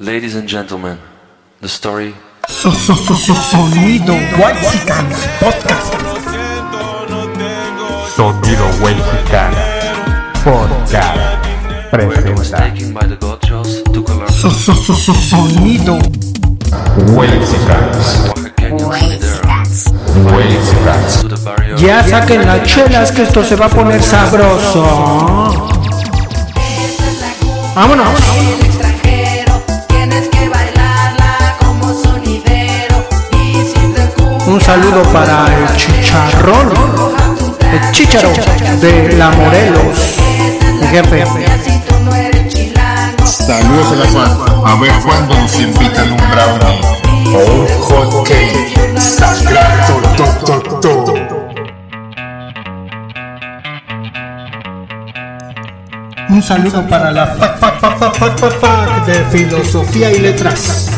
Ladies and gentlemen, the story So, so, so, so, sonido Whitesicans Podcast. Sonido Mexicano Podcast presenta sonido barrier Ya saquen las chelas que esto se va a poner sabroso. Vámonos. Un saludo para el chicharrón. El chicharo de la Morelos. Mi jefe. Saludos a la Juan. A ver cuándo nos invitan un brownie o un hot cake. Sagrado, to, to, to. Un saludo para la fac, fac, fac, fac, fac, fac de filosofía y letras.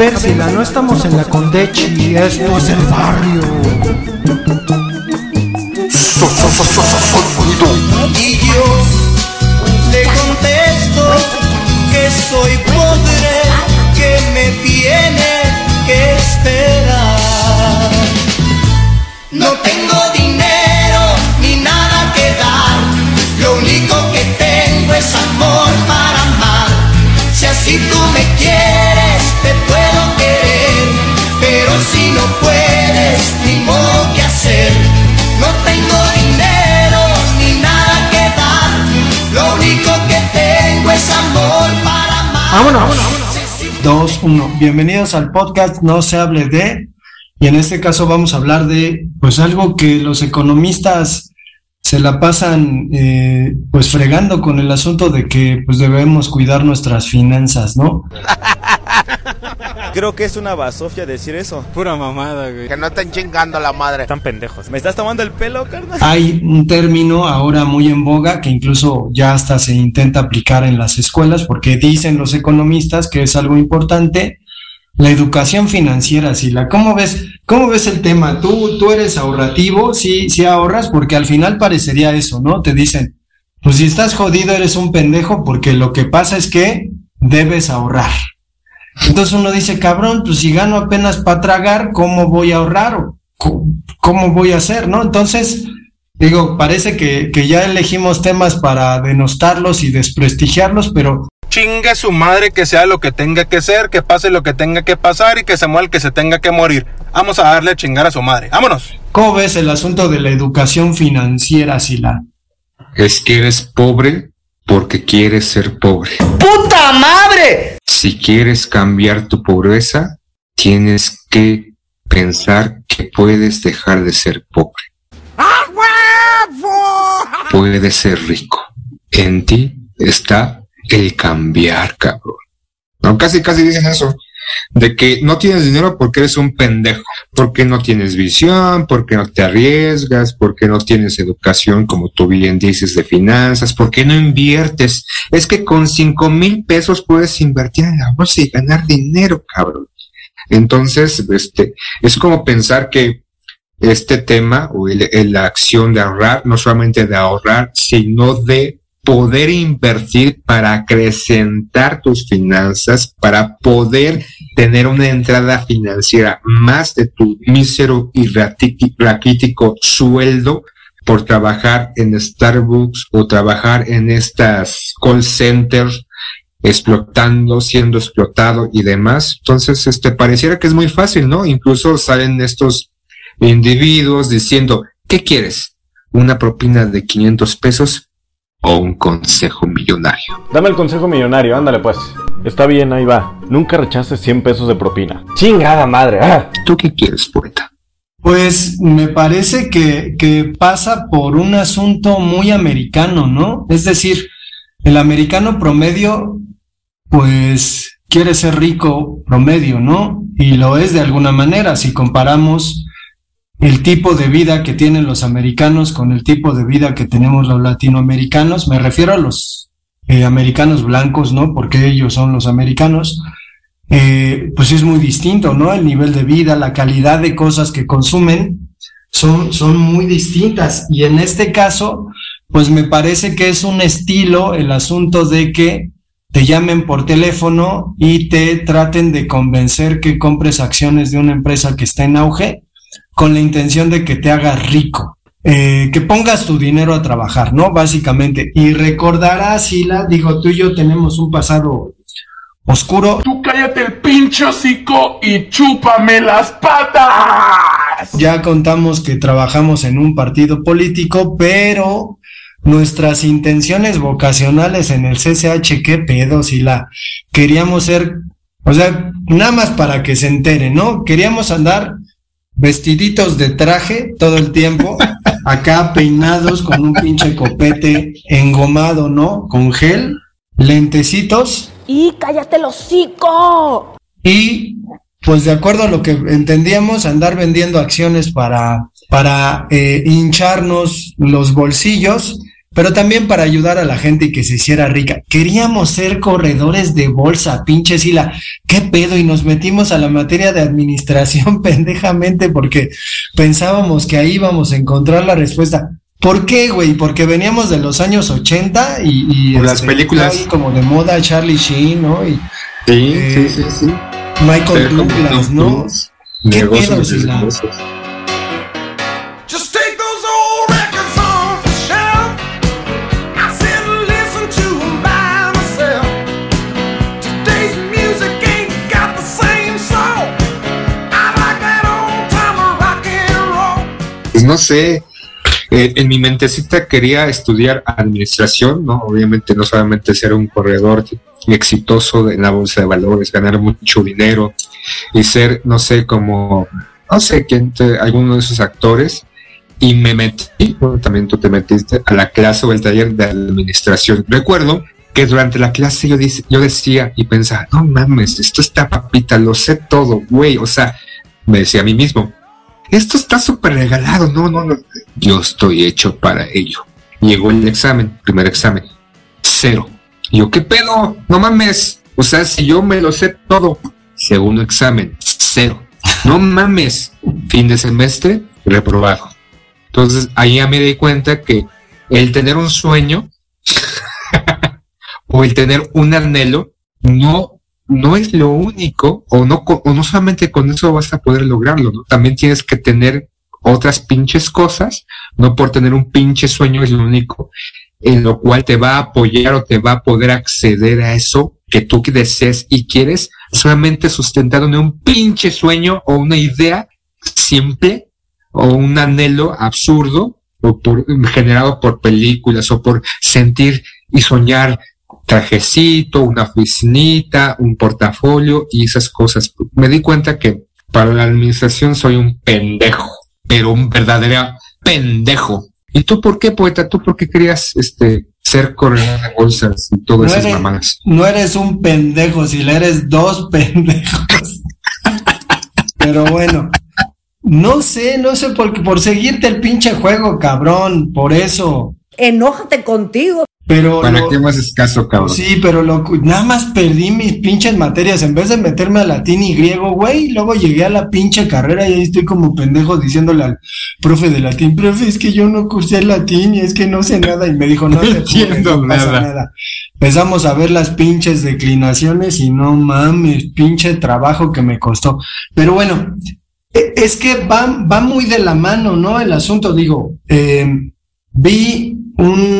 Ver, no estamos en la Condechi, esto es el barrio. So, so, so, so, so, Sonido Y yo le contesto que soy Vámonos. 2, 1. Bienvenidos al podcast No se hable de. Y en este caso vamos a hablar de, pues algo que los economistas se la pasan, eh, pues fregando con el asunto de que, pues debemos cuidar nuestras finanzas, ¿no? Creo que es una basofia decir eso. Pura mamada, güey. Que no estén chingando a la madre. Están pendejos. ¿Me estás tomando el pelo, carnal? Hay un término ahora muy en boga que incluso ya hasta se intenta aplicar en las escuelas porque dicen los economistas que es algo importante la educación financiera, Sila. ¿Cómo ves, cómo ves el tema? ¿Tú, tú eres ahorrativo? Sí, sí ahorras porque al final parecería eso, ¿no? Te dicen, pues si estás jodido eres un pendejo porque lo que pasa es que debes ahorrar. Entonces uno dice, cabrón, pues si gano apenas para tragar, ¿cómo voy a ahorrar? ¿O co- ¿Cómo voy a hacer? ¿No? Entonces, digo, parece que, que ya elegimos temas para denostarlos y desprestigiarlos, pero Chinga su madre que sea lo que tenga que ser, que pase lo que tenga que pasar y que se muera el que se tenga que morir. Vamos a darle a chingar a su madre. ¡Vámonos! ¿cómo ves el asunto de la educación financiera, Sila? Es que eres pobre porque quieres ser pobre. ¡Puta madre! Si quieres cambiar tu pobreza, tienes que pensar que puedes dejar de ser pobre. Puedes ser rico. En ti está el cambiar, cabrón. No, casi, casi dicen eso. De que no tienes dinero porque eres un pendejo, porque no tienes visión, porque no te arriesgas, porque no tienes educación, como tú bien dices, de finanzas, porque no inviertes. Es que con cinco mil pesos puedes invertir en la bolsa y ganar dinero, cabrón. Entonces, este, es como pensar que este tema o la acción de ahorrar, no solamente de ahorrar, sino de poder invertir para acrecentar tus finanzas, para poder tener una entrada financiera más de tu mísero y raquítico sueldo por trabajar en Starbucks o trabajar en estas call centers explotando, siendo explotado y demás. Entonces, este pareciera que es muy fácil, ¿no? Incluso salen estos individuos diciendo, ¿qué quieres? ¿Una propina de 500 pesos o un consejo millonario? Dame el consejo millonario, ándale pues. Está bien, ahí va. Nunca rechaces 100 pesos de propina. Chingada madre. ah. ¿Tú qué quieres, poeta? Pues me parece que, que pasa por un asunto muy americano, ¿no? Es decir, el americano promedio pues quiere ser rico promedio, ¿no? Y lo es de alguna manera si comparamos el tipo de vida que tienen los americanos con el tipo de vida que tenemos los latinoamericanos. Me refiero a los eh, americanos blancos, ¿no? Porque ellos son los americanos. Eh, pues es muy distinto, ¿no? El nivel de vida, la calidad de cosas que consumen son, son muy distintas. Y en este caso, pues me parece que es un estilo el asunto de que te llamen por teléfono y te traten de convencer que compres acciones de una empresa que está en auge con la intención de que te hagas rico. Eh, que pongas tu dinero a trabajar, ¿no? Básicamente. Y recordarás, Sila, digo, tú y yo tenemos un pasado oscuro. Tú cállate el pinche hocico y chúpame las patas. Ya contamos que trabajamos en un partido político, pero nuestras intenciones vocacionales en el CCH, qué pedo, Sila. Queríamos ser, o sea, nada más para que se entere, ¿no? Queríamos andar vestiditos de traje todo el tiempo, acá peinados con un pinche copete engomado, ¿no? Con gel, lentecitos. ¡Y cállate el hocico! Y pues de acuerdo a lo que entendíamos, andar vendiendo acciones para, para eh, hincharnos los bolsillos, pero también para ayudar a la gente y que se hiciera rica. Queríamos ser corredores de bolsa, pinche Sila. ¿Qué pedo? Y nos metimos a la materia de administración pendejamente porque pensábamos que ahí íbamos a encontrar la respuesta. ¿Por qué, güey? Porque veníamos de los años 80 y, y Por las este, películas. ahí como de moda Charlie Sheen, ¿no? Y Sí, Eh, sí, sí, sí. Michael Douglas, ¿no? ¿Qué pedo, Sila? No sé, eh, en mi mentecita quería estudiar administración, ¿no? Obviamente no solamente ser un corredor exitoso en la bolsa de valores, ganar mucho dinero y ser, no sé, como, no sé quién, te- alguno de esos actores. Y me metí, bueno, también tú te metiste a la clase o el taller de administración. Recuerdo que durante la clase yo, dice- yo decía y pensaba, no mames, esto está papita, lo sé todo, güey. O sea, me decía a mí mismo, esto está súper regalado, no, no, no. Yo estoy hecho para ello. Llegó el examen, primer examen, cero. Yo, ¿qué pedo? No mames. O sea, si yo me lo sé todo. Segundo examen, cero. No mames. Fin de semestre, reprobado. Entonces, ahí ya me di cuenta que el tener un sueño o el tener un anhelo no, no es lo único, o no, o no solamente con eso vas a poder lograrlo, ¿no? También tienes que tener otras pinches cosas, no por tener un pinche sueño es lo único en lo cual te va a apoyar o te va a poder acceder a eso que tú desees y quieres, solamente sustentado en un pinche sueño o una idea simple o un anhelo absurdo o por, generado por películas o por sentir y soñar trajecito, una oficinita, un portafolio y esas cosas. Me di cuenta que para la administración soy un pendejo, pero un verdadero pendejo. ¿Y tú por qué, poeta? ¿Tú por qué querías este, ser corredor de bolsas y todas No esas eres- mamadas? No eres un pendejo, si le eres dos pendejos. Pero bueno, no sé, no sé por qué, por seguirte el pinche juego, cabrón, por eso. Enójate contigo. Pero ¿Para lo- qué más es caso, cabrón? sí, pero lo, nada más perdí mis pinches materias. En vez de meterme a latín y griego, güey, luego llegué a la pinche carrera y ahí estoy como pendejo diciéndole al profe de latín, profe, es que yo no cursé latín y es que no sé nada. Y me dijo, no, te entiendo no pasa nada. nada. Empezamos a ver las pinches declinaciones y no mames, pinche trabajo que me costó. Pero bueno, e- es que va, va muy de la mano, ¿no? El asunto, digo, eh, vi un-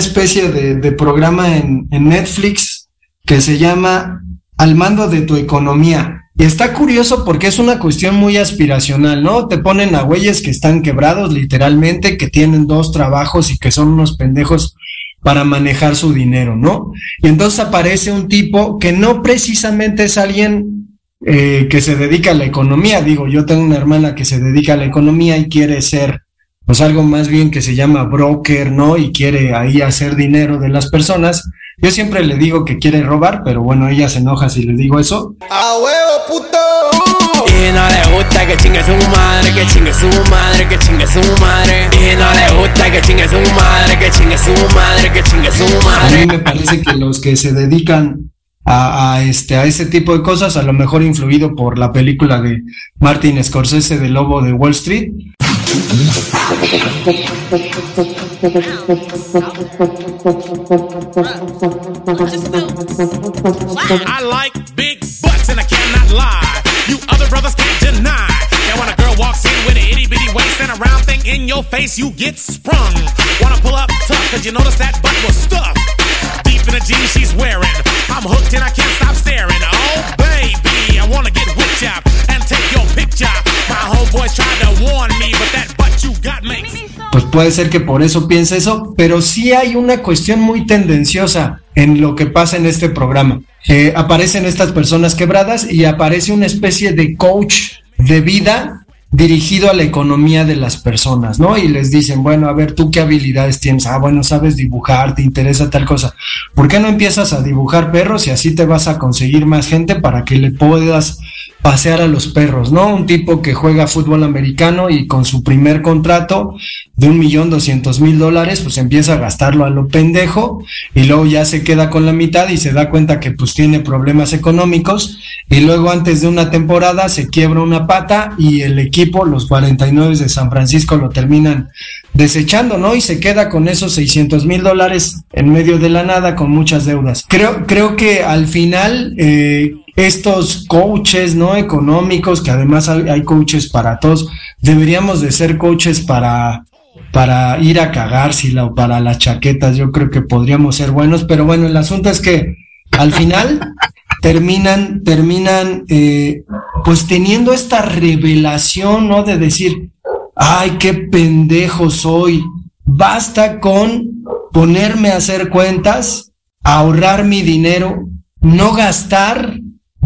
especie de, programa en, en Netflix que se llama Al mando de tu economía. Y está curioso porque es una cuestión muy aspiracional, ¿no? Te ponen a güeyes que están quebrados literalmente, que tienen dos trabajos y que son unos pendejos para manejar su dinero, ¿no? Y entonces aparece un tipo que no precisamente es alguien eh, que se dedica a la economía. Digo, yo tengo una hermana que se dedica a la economía y quiere ser, pues algo más bien que se llama broker, ¿no? Y quiere ahí hacer dinero de las personas. Yo siempre le digo que quiere robar, pero bueno, ella se enoja si le digo eso. ¡A huevo, puto! Y no le gusta que chingue su madre, que chingue su madre, que chingue su madre. Y no le gusta que chingue su madre, que chingue su madre, que chingue su A madre. mí me parece que los que se dedican a, a este, a ese tipo de cosas, a lo mejor influido por la película de Martin Scorsese de Lobo de Wall Street, I like big butts and I cannot lie. You other brothers can't deny. Now when a girl walks in with an itty bitty waist and a round thing in your face, you get sprung. Wanna pull up tough, cause you notice that butt was stuffed. Deep in the jeans she's wearing. I'm hooked and I can't stop staring. Oh puede ser que por eso piense eso, pero sí hay una cuestión muy tendenciosa en lo que pasa en este programa. Aparecen estas personas quebradas y aparece una especie de coach de vida dirigido a la economía de las personas, ¿no? Y les dicen, bueno, a ver, ¿tú qué habilidades tienes? Ah, bueno, sabes dibujar, te interesa tal cosa. ¿Por qué no empiezas a dibujar perros y así te vas a conseguir más gente para que le puedas pasear a los perros, ¿no? Un tipo que juega fútbol americano y con su primer contrato de un millón doscientos mil dólares, pues empieza a gastarlo a lo pendejo y luego ya se queda con la mitad y se da cuenta que pues tiene problemas económicos y luego antes de una temporada se quiebra una pata y el equipo, los 49 de San Francisco lo terminan desechando, ¿no? Y se queda con esos 600 mil dólares en medio de la nada con muchas deudas. Creo, creo que al final eh, estos coaches, ¿no? Económicos, que además hay, coaches para todos, deberíamos de ser coaches para para ir a cagársela o para las chaquetas, yo creo que podríamos ser buenos, pero bueno, el asunto es que al final terminan, terminan, eh, pues teniendo esta revelación, ¿no? De decir, ay, qué pendejo soy, basta con ponerme a hacer cuentas, ahorrar mi dinero, no gastar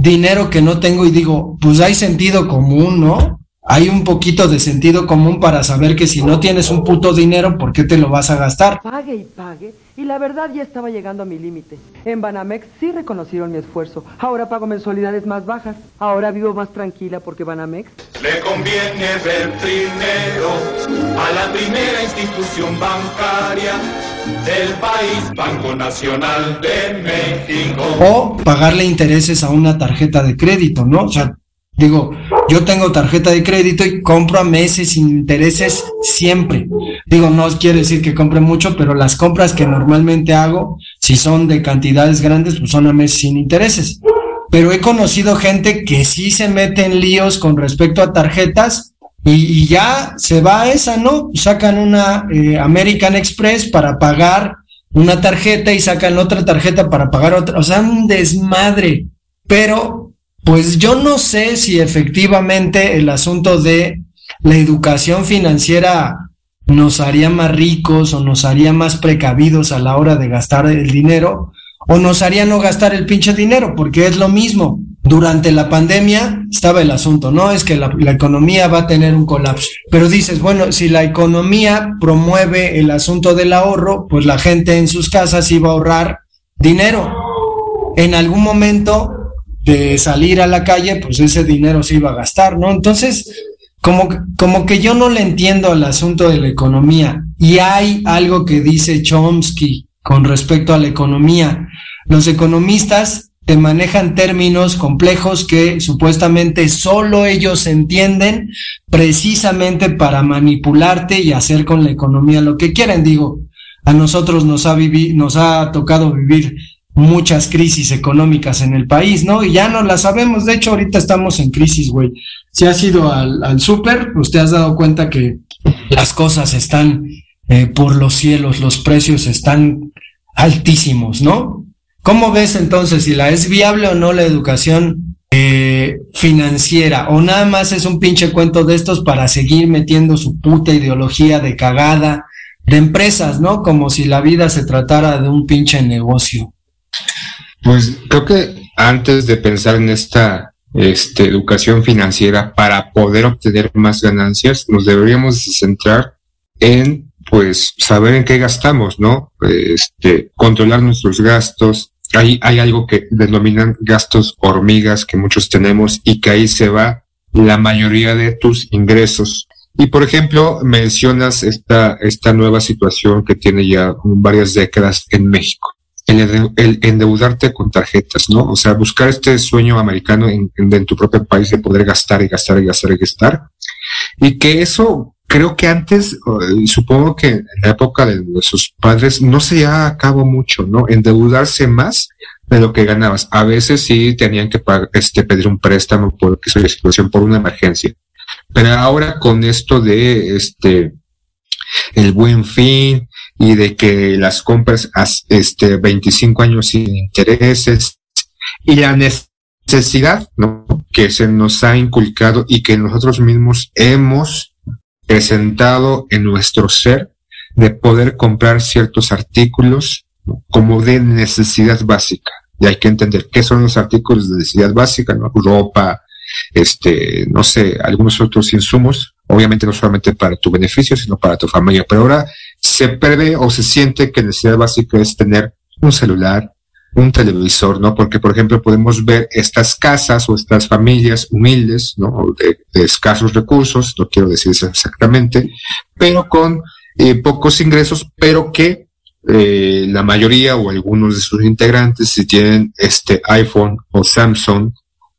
dinero que no tengo y digo, pues hay sentido común, ¿no? Hay un poquito de sentido común para saber que si no tienes un puto dinero, ¿por qué te lo vas a gastar? Pague y pague, y la verdad ya estaba llegando a mi límite. En Banamex sí reconocieron mi esfuerzo. Ahora pago mensualidades más bajas. Ahora vivo más tranquila porque Banamex. Le conviene ver primero a la primera institución bancaria del país, Banco Nacional de México. O pagarle intereses a una tarjeta de crédito, ¿no? O sea, digo, yo tengo tarjeta de crédito y compro a meses sin intereses siempre. Digo, no quiere decir que compre mucho, pero las compras que normalmente hago, si son de cantidades grandes, pues son a meses sin intereses. Pero he conocido gente que sí se mete en líos con respecto a tarjetas y, ya se va a esa, ¿no? Sacan una eh, American Express para pagar una tarjeta y sacan otra tarjeta para pagar otra. O sea, un desmadre. Pero pues yo no sé si efectivamente el asunto de la educación financiera nos haría más ricos o nos haría más precavidos a la hora de gastar el dinero o nos haría no gastar el pinche dinero, porque es lo mismo. Durante la pandemia estaba el asunto, ¿no? Es que la, economía va a tener un colapso. Pero dices, bueno, si la economía promueve el asunto del ahorro, pues la gente en sus casas iba a ahorrar dinero. En algún momento de salir a la calle, pues ese dinero se iba a gastar, ¿no? Entonces, como, como que yo no le entiendo al asunto de la economía. Y hay algo que dice Chomsky con respecto a la economía. Los economistas te manejan términos complejos que supuestamente solo ellos entienden precisamente para manipularte y hacer con la economía lo que quieren. Digo, a nosotros nos ha nos ha tocado vivir muchas crisis económicas en el país, ¿no? Y ya no las sabemos. De hecho, ahorita estamos en crisis, güey. Si has ido al, al súper, pues te has dado cuenta que las cosas están eh, por los cielos, los precios están altísimos, ¿no? ¿Cómo ves entonces si la es viable o no la educación eh, financiera? ¿O nada más es un pinche cuento de estos para seguir metiendo su puta ideología de cagada de empresas, ¿no? Como si la vida se tratara de un pinche negocio. Pues creo que antes de pensar en esta este, educación financiera para poder obtener más ganancias, nos deberíamos centrar en pues saber en qué gastamos, ¿no? Este, controlar nuestros gastos. Hay, hay algo que denominan gastos hormigas que muchos tenemos y que ahí se va la mayoría de tus ingresos. Y por ejemplo, mencionas esta, esta nueva situación que tiene ya varias décadas en México. El, ende- el endeudarte con tarjetas, ¿no? O sea, buscar este sueño americano en, tu propio país de poder gastar y gastar y gastar y gastar. Y que eso creo que antes, supongo que en la época de nuestros padres, no se llevaba a cabo mucho, ¿no? Endeudarse más de lo que ganabas. A veces sí tenían que este, pedir un préstamo por la situación, por una emergencia. Pero ahora con esto de este el buen fin y de que las compras este 25 años sin intereses y la necesidad ¿no? que se nos ha inculcado y que nosotros mismos hemos presentado en nuestro ser de poder comprar ciertos artículos como de necesidad básica. Y hay que entender qué son los artículos de necesidad básica, ¿no? Ropa, este, no sé, algunos otros insumos, obviamente no solamente para tu beneficio, sino para tu familia. Pero ahora se prevé o se siente que necesidad básica es tener un celular, un televisor, ¿no? Porque, por ejemplo, podemos ver estas casas o estas familias humildes, ¿no? De, escasos recursos, no quiero decir eso exactamente, pero con eh, pocos ingresos, pero que eh, la mayoría o algunos de sus integrantes, si tienen este iPhone o Samsung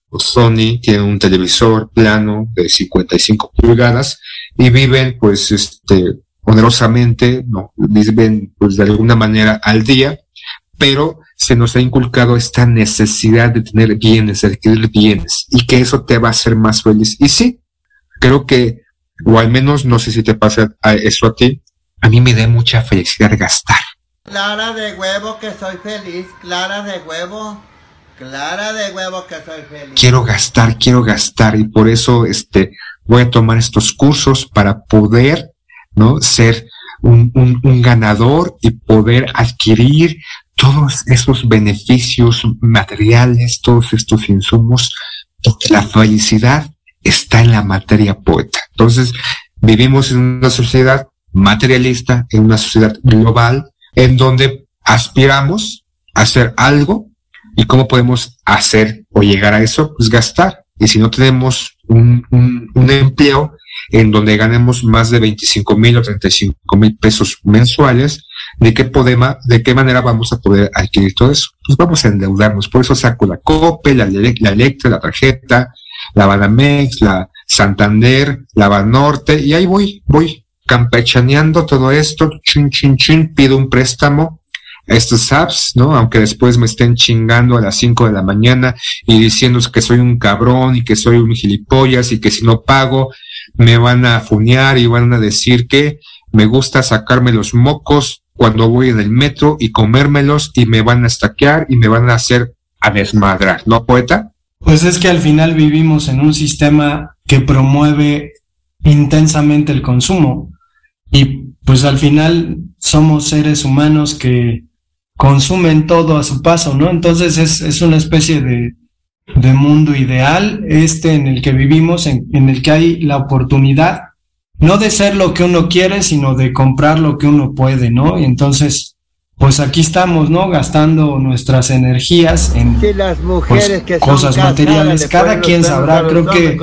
o Sony, tienen un televisor plano de 55 pulgadas y viven, pues, este, onerosamente, no, viven, pues, de alguna manera al día, pero se nos ha inculcado esta necesidad de tener bienes, de adquirir bienes, y que eso te va a hacer más feliz. Y sí, creo que, o al menos no sé si te pasa a eso a ti, a mí me da mucha felicidad gastar. Clara de huevo que soy feliz, clara de huevo, clara de huevo que soy feliz. Quiero gastar, quiero gastar, y por eso este, voy a tomar estos cursos para poder, ¿no? Ser un, un, un ganador y poder adquirir todos esos beneficios materiales, todos estos insumos, porque la felicidad está en la materia poeta. Entonces, vivimos en una sociedad materialista, en una sociedad global, en donde aspiramos a hacer algo y cómo podemos hacer o llegar a eso, pues gastar. Y si no tenemos un, un, un empleo en donde ganemos más de 25 mil o 35 mil pesos mensuales, ¿de qué, podemos, ¿de qué manera vamos a poder adquirir todo eso? Pues vamos a endeudarnos. Por eso saco la COPE, la, Electra, la tarjeta, la Banamex, la Santander, la Banorte, y ahí voy, voy campechaneando todo esto, chin, chin, chin, pido un préstamo a estos apps, ¿no? Aunque después me estén chingando a las 5 de la mañana y diciendo que soy un cabrón y que soy un gilipollas y que si no pago me van a funear y van a decir que me gusta sacarme los mocos cuando voy en el metro y comérmelos y me van a estaquear y me van a hacer a desmadrar, ¿no, poeta? Pues es que al final vivimos en un sistema que promueve intensamente el consumo y pues al final somos seres humanos que consumen todo a su paso, ¿no? Entonces es, es una especie de, de, mundo ideal este en el que vivimos, en, en el que hay la oportunidad no de ser lo que uno quiere, sino de comprar lo que uno puede, ¿no? Y entonces, pues aquí estamos, ¿no? Gastando nuestras energías en Si las mujeres pues, que cosas materiales. le Cada quien sabrá, creo que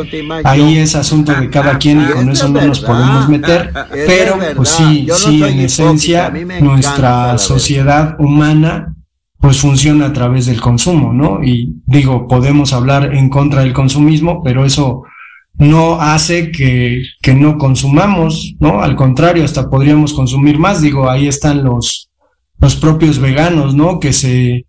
ahí es asunto de cada quien y con Eso eso es no nos podemos meter. Pero, pues sí, sí, en esencia, nuestra sociedad humana pues funciona a través del consumo, ¿no? Y digo, podemos hablar en contra del consumismo, pero eso no hace que, que no consumamos, ¿no? Al contrario, hasta podríamos consumir más. Digo, ahí están los, los propios veganos, ¿no? Que se,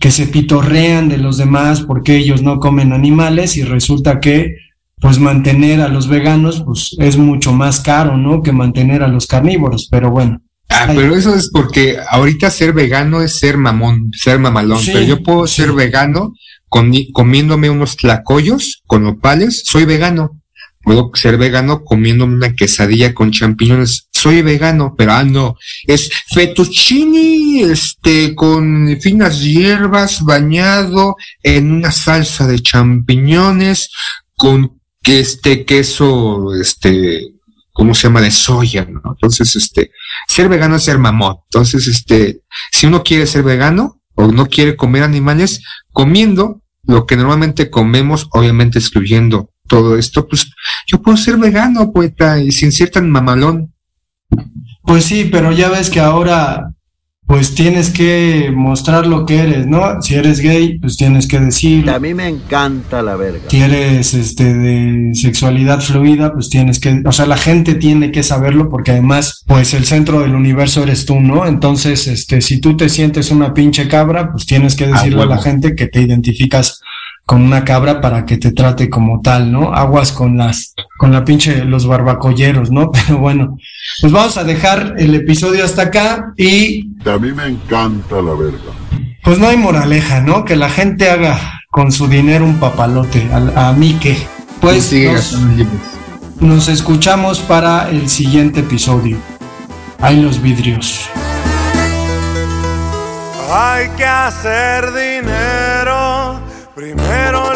que se pitorrean de los demás porque ellos no comen animales y resulta que, pues, mantener a los veganos, pues, es mucho más caro, ¿no? Que mantener a los carnívoros, pero bueno. Ah, pero eso es porque ahorita ser vegano es ser mamón, ser mamalón. Sí, pero yo puedo sí. ser vegano comi- comiéndome unos tlacoyos con opales, soy vegano. Puedo ser vegano comiéndome una quesadilla con champiñones, soy vegano, pero ah, no, es fettuccini, este, con finas hierbas, bañado en una salsa de champiñones, con que este queso, este, ¿cómo se llama? De soya, ¿no? Entonces, este, ser vegano es ser mamón. Entonces, este, si uno quiere ser vegano o no quiere comer animales, comiendo lo que normalmente comemos, obviamente excluyendo todo esto, pues yo puedo ser vegano, poeta, y sin ser tan mamalón. Pues sí, pero ya ves que ahora pues tienes que mostrar lo que eres, ¿no? Si eres gay, pues tienes que decir. A mí me encanta la verga. Si eres este de sexualidad fluida, pues tienes que, o sea, la gente tiene que saberlo porque además, pues el centro del universo eres tú, ¿no? Entonces, este, si tú te sientes una pinche cabra, pues tienes que decirle a la gente que te identificas con una cabra para que te trate como tal, ¿no? Aguas con las, con la pinche, los barbacolleros, ¿no? Pero bueno, pues vamos a dejar el episodio hasta acá y A mí me encanta la verga. pues no hay moraleja, ¿no? Que la gente haga con su dinero un papalote. A, a mí que. Pues nos, nos escuchamos para el siguiente episodio. Hay los vidrios. Hay que hacer dinero, primero